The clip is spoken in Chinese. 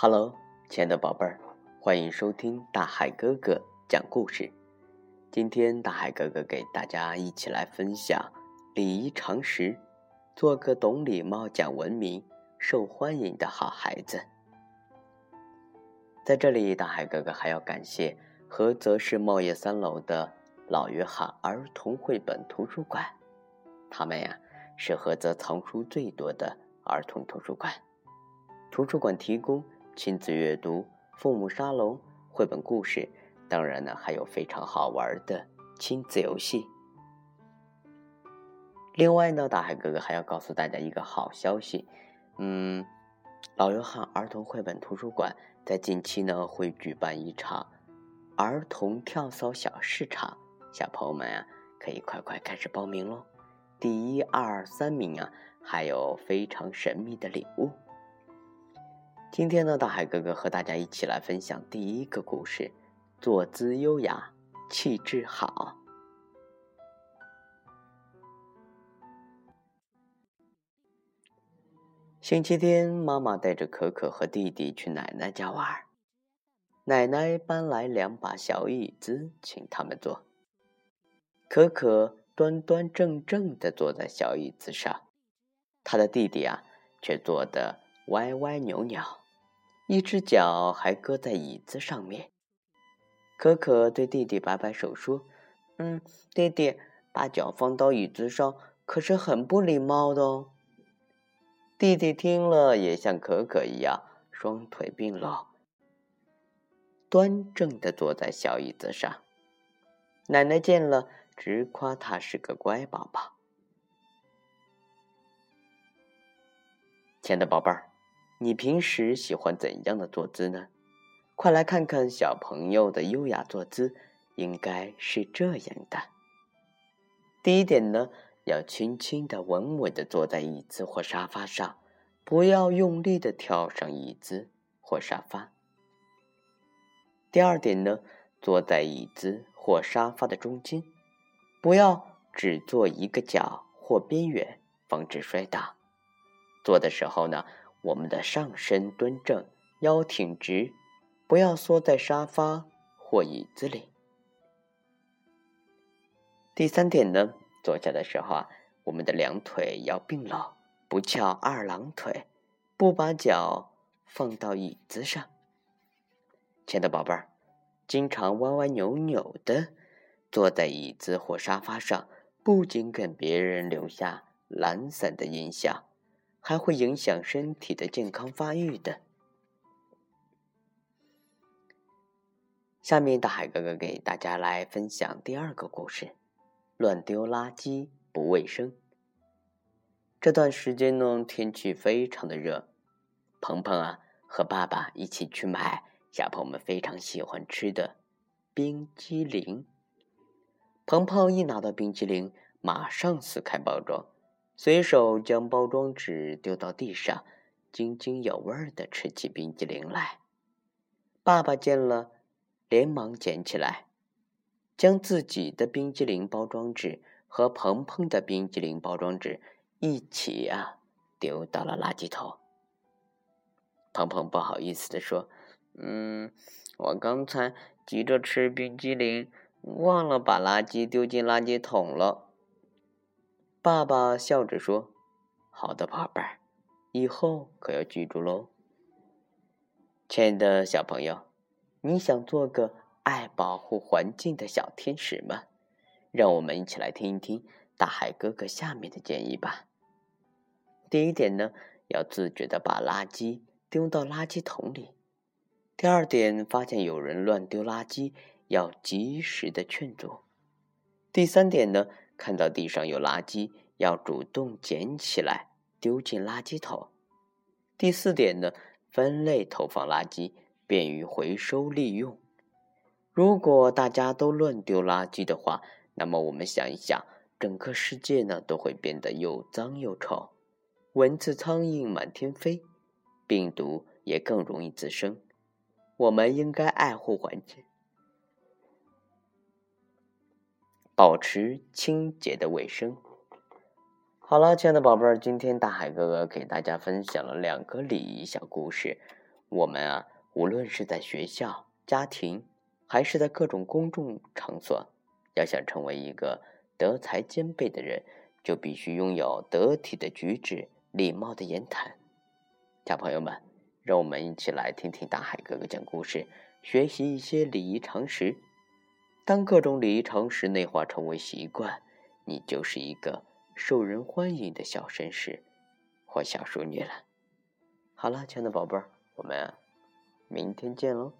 Hello，亲爱的宝贝儿，欢迎收听大海哥哥讲故事。今天大海哥哥给大家一起来分享礼仪常识，做个懂礼貌、讲文明、受欢迎的好孩子。在这里，大海哥哥还要感谢菏泽市茂业三楼的老约翰儿童绘本图书馆，他们呀是菏泽藏书最多的儿童图书馆。图书馆提供。亲子阅读、父母沙龙、绘本故事，当然呢，还有非常好玩的亲子游戏。另外呢，大海哥哥还要告诉大家一个好消息，嗯，老约翰儿童绘本图书馆在近期呢会举办一场儿童跳蚤小市场，小朋友们啊可以快快开始报名喽！第一、二、三名啊，还有非常神秘的礼物。今天呢，大海哥哥和大家一起来分享第一个故事：坐姿优雅，气质好。星期天，妈妈带着可可和弟弟去奶奶家玩，奶奶搬来两把小椅子，请他们坐。可可端端正正的坐在小椅子上，他的弟弟啊，却坐的。歪歪扭扭，一只脚还搁在椅子上面。可可对弟弟摆摆手说：“嗯，弟弟，把脚放到椅子上可是很不礼貌的哦。”弟弟听了也像可可一样，双腿并拢，端正的坐在小椅子上。奶奶见了，直夸他是个乖宝宝。亲爱的宝贝儿。你平时喜欢怎样的坐姿呢？快来看看小朋友的优雅坐姿，应该是这样的。第一点呢，要轻轻的、稳稳的坐在椅子或沙发上，不要用力的跳上椅子或沙发。第二点呢，坐在椅子或沙发的中间，不要只坐一个角或边缘，防止摔倒。坐的时候呢。我们的上身端正，腰挺直，不要缩在沙发或椅子里。第三点呢，坐下的时候啊，我们的两腿要并拢，不翘二郎腿，不把脚放到椅子上。亲爱的宝贝儿，经常歪歪扭扭的坐在椅子或沙发上，不仅给别人留下懒散的印象。还会影响身体的健康发育的。下面，大海哥哥给大家来分享第二个故事：乱丢垃圾不卫生。这段时间呢，天气非常的热，鹏鹏啊和爸爸一起去买小朋友们非常喜欢吃的冰激凌。鹏鹏一拿到冰激凌，马上撕开包装。随手将包装纸丢到地上，津津有味的吃起冰激凌来。爸爸见了，连忙捡起来，将自己的冰激凌包装纸和鹏鹏的冰激凌包装纸一起啊丢到了垃圾桶。鹏鹏不好意思的说：“嗯，我刚才急着吃冰激凌，忘了把垃圾丢进垃圾桶了。”爸爸笑着说：“好的，宝贝儿，以后可要记住喽。”亲爱的小朋友，你想做个爱保护环境的小天使吗？让我们一起来听一听大海哥哥下面的建议吧。第一点呢，要自觉的把垃圾丢到垃圾桶里。第二点，发现有人乱丢垃圾，要及时的劝阻。第三点呢？看到地上有垃圾，要主动捡起来丢进垃圾桶。第四点呢，分类投放垃圾，便于回收利用。如果大家都乱丢垃圾的话，那么我们想一想，整个世界呢都会变得又脏又臭，蚊子、苍蝇满天飞，病毒也更容易滋生。我们应该爱护环境。保持清洁的卫生。好了，亲爱的宝贝儿，今天大海哥哥给大家分享了两个礼仪小故事。我们啊，无论是在学校、家庭，还是在各种公众场所，要想成为一个德才兼备的人，就必须拥有得体的举止、礼貌的言谈。小朋友们，让我们一起来听听大海哥哥讲故事，学习一些礼仪常识。当各种礼仪常识内化成为习惯，你就是一个受人欢迎的小绅士或小淑女了。好了，亲爱的宝贝儿。我们明天见喽。